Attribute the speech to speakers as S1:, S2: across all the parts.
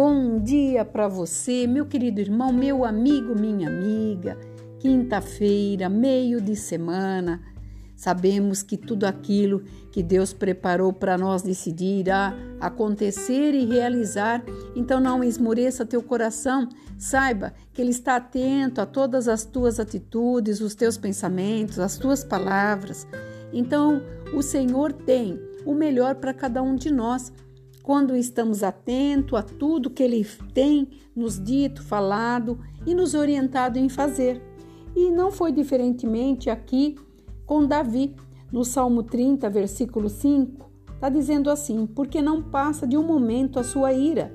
S1: Bom dia para você, meu querido irmão, meu amigo, minha amiga. Quinta-feira, meio de semana. Sabemos que tudo aquilo que Deus preparou para nós decidir acontecer e realizar. Então não esmoreça teu coração. Saiba que Ele está atento a todas as tuas atitudes, os teus pensamentos, as tuas palavras. Então o Senhor tem o melhor para cada um de nós quando estamos atentos a tudo que Ele tem nos dito, falado e nos orientado em fazer. E não foi diferentemente aqui com Davi, no Salmo 30, versículo 5, está dizendo assim: Porque não passa de um momento a sua ira,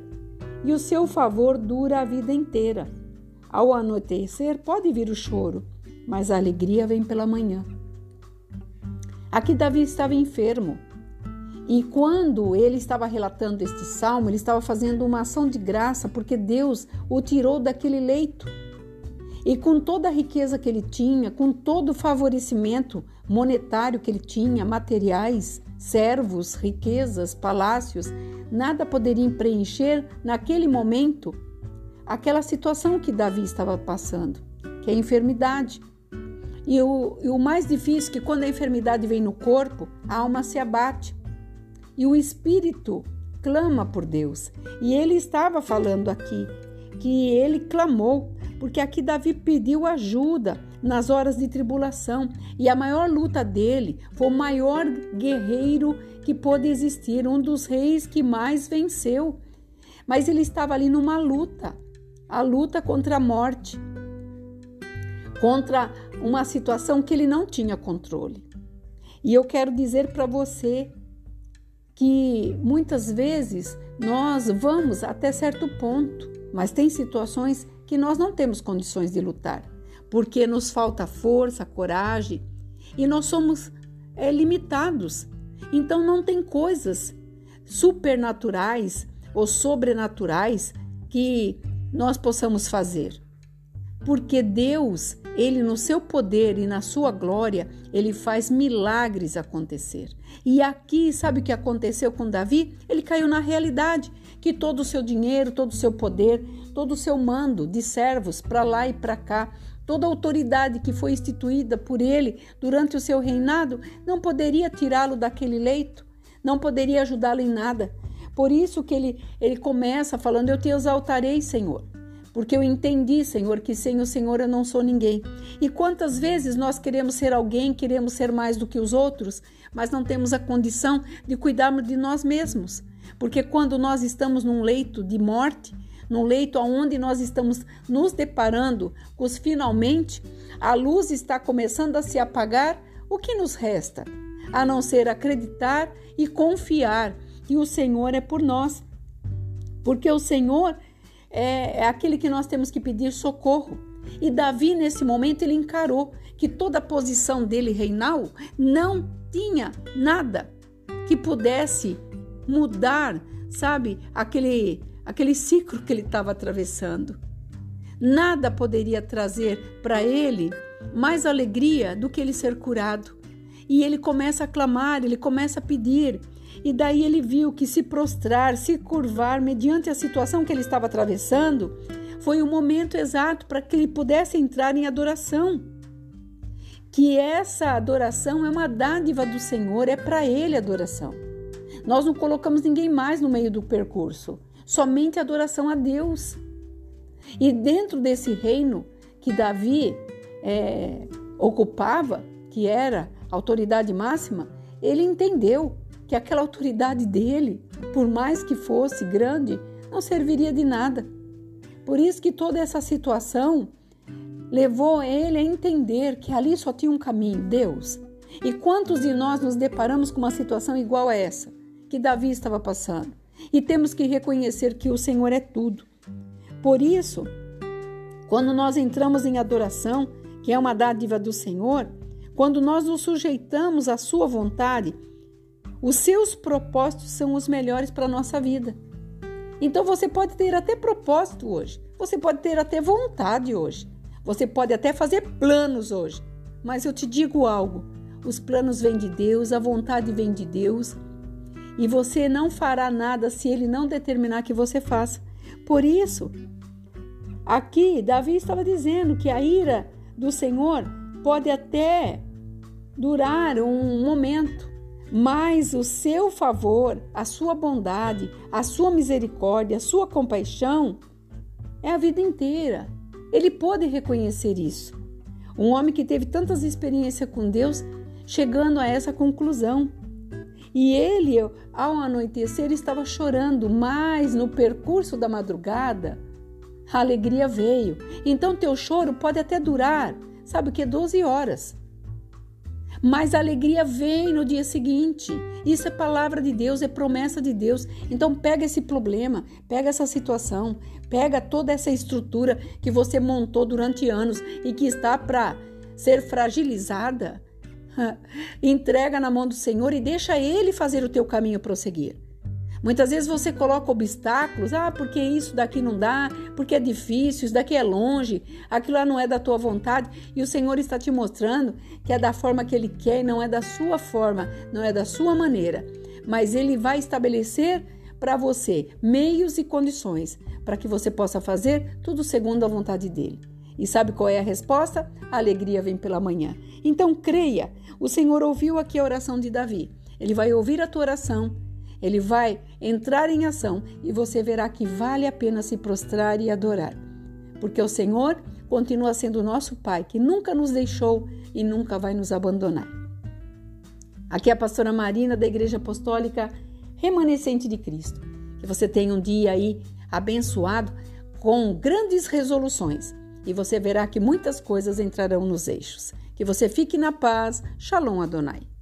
S1: e o seu favor dura a vida inteira. Ao anoitecer pode vir o choro, mas a alegria vem pela manhã. Aqui Davi estava enfermo, e quando ele estava relatando este salmo, ele estava fazendo uma ação de graça porque Deus o tirou daquele leito. E com toda a riqueza que ele tinha, com todo o favorecimento monetário que ele tinha, materiais, servos, riquezas, palácios, nada poderia preencher naquele momento aquela situação que Davi estava passando, que é a enfermidade. E o, e o mais difícil é que quando a enfermidade vem no corpo, a alma se abate e o espírito clama por Deus. E ele estava falando aqui que ele clamou, porque aqui Davi pediu ajuda nas horas de tribulação, e a maior luta dele foi o maior guerreiro que pôde existir, um dos reis que mais venceu. Mas ele estava ali numa luta, a luta contra a morte, contra uma situação que ele não tinha controle. E eu quero dizer para você que muitas vezes nós vamos até certo ponto, mas tem situações que nós não temos condições de lutar, porque nos falta força, coragem e nós somos é, limitados. Então não tem coisas supernaturais ou sobrenaturais que nós possamos fazer. Porque Deus ele, no seu poder e na sua glória, ele faz milagres acontecer. E aqui, sabe o que aconteceu com Davi? Ele caiu na realidade que todo o seu dinheiro, todo o seu poder, todo o seu mando de servos para lá e para cá, toda a autoridade que foi instituída por ele durante o seu reinado, não poderia tirá-lo daquele leito, não poderia ajudá-lo em nada. Por isso que ele, ele começa falando: Eu te exaltarei, Senhor porque eu entendi, Senhor, que sem o Senhor eu não sou ninguém. E quantas vezes nós queremos ser alguém, queremos ser mais do que os outros, mas não temos a condição de cuidarmos de nós mesmos. Porque quando nós estamos num leito de morte, num leito onde nós estamos nos deparando com os finalmente, a luz está começando a se apagar, o que nos resta? A não ser acreditar e confiar que o Senhor é por nós. Porque o Senhor é, é aquele que nós temos que pedir socorro. E Davi, nesse momento, ele encarou que toda a posição dele reinal não tinha nada que pudesse mudar, sabe, aquele, aquele ciclo que ele estava atravessando. Nada poderia trazer para ele mais alegria do que ele ser curado. E ele começa a clamar, ele começa a pedir, e daí ele viu que se prostrar, se curvar mediante a situação que ele estava atravessando, foi o momento exato para que ele pudesse entrar em adoração. Que essa adoração é uma dádiva do Senhor, é para ele a adoração. Nós não colocamos ninguém mais no meio do percurso, somente adoração a Deus. E dentro desse reino que Davi é, ocupava, que era a autoridade máxima, ele entendeu que aquela autoridade dele, por mais que fosse grande, não serviria de nada. Por isso que toda essa situação levou ele a entender que ali só tinha um caminho, Deus. E quantos de nós nos deparamos com uma situação igual a essa que Davi estava passando? E temos que reconhecer que o Senhor é tudo. Por isso, quando nós entramos em adoração, que é uma dádiva do Senhor, quando nós nos sujeitamos à sua vontade, os seus propósitos são os melhores para a nossa vida. Então você pode ter até propósito hoje, você pode ter até vontade hoje, você pode até fazer planos hoje. Mas eu te digo algo: os planos vêm de Deus, a vontade vem de Deus, e você não fará nada se Ele não determinar que você faça. Por isso, aqui Davi estava dizendo que a ira do Senhor pode até durar um momento, mas o seu favor, a sua bondade, a sua misericórdia, a sua compaixão é a vida inteira. Ele pode reconhecer isso. Um homem que teve tantas experiências com Deus, chegando a essa conclusão. E ele, ao anoitecer, estava chorando, mas no percurso da madrugada, a alegria veio. Então, teu choro pode até durar, sabe o que? 12 horas. Mas a alegria vem no dia seguinte. Isso é palavra de Deus, é promessa de Deus. Então pega esse problema, pega essa situação, pega toda essa estrutura que você montou durante anos e que está para ser fragilizada Entrega na mão do Senhor e deixa Ele fazer o teu caminho prosseguir. Muitas vezes você coloca obstáculos, ah, porque isso daqui não dá, porque é difícil, isso daqui é longe, aquilo lá não é da tua vontade, e o Senhor está te mostrando que é da forma que Ele quer não é da sua forma, não é da sua maneira. Mas Ele vai estabelecer para você meios e condições para que você possa fazer tudo segundo a vontade dele. E sabe qual é a resposta? A alegria vem pela manhã. Então creia, o Senhor ouviu aqui a oração de Davi. Ele vai ouvir a tua oração, ele vai entrar em ação e você verá que vale a pena se prostrar e adorar. Porque o Senhor continua sendo o nosso Pai, que nunca nos deixou e nunca vai nos abandonar. Aqui é a pastora Marina da Igreja Apostólica Remanescente de Cristo. Que você tenha um dia aí abençoado com grandes resoluções e você verá que muitas coisas entrarão nos eixos. Que você fique na paz. Shalom Adonai.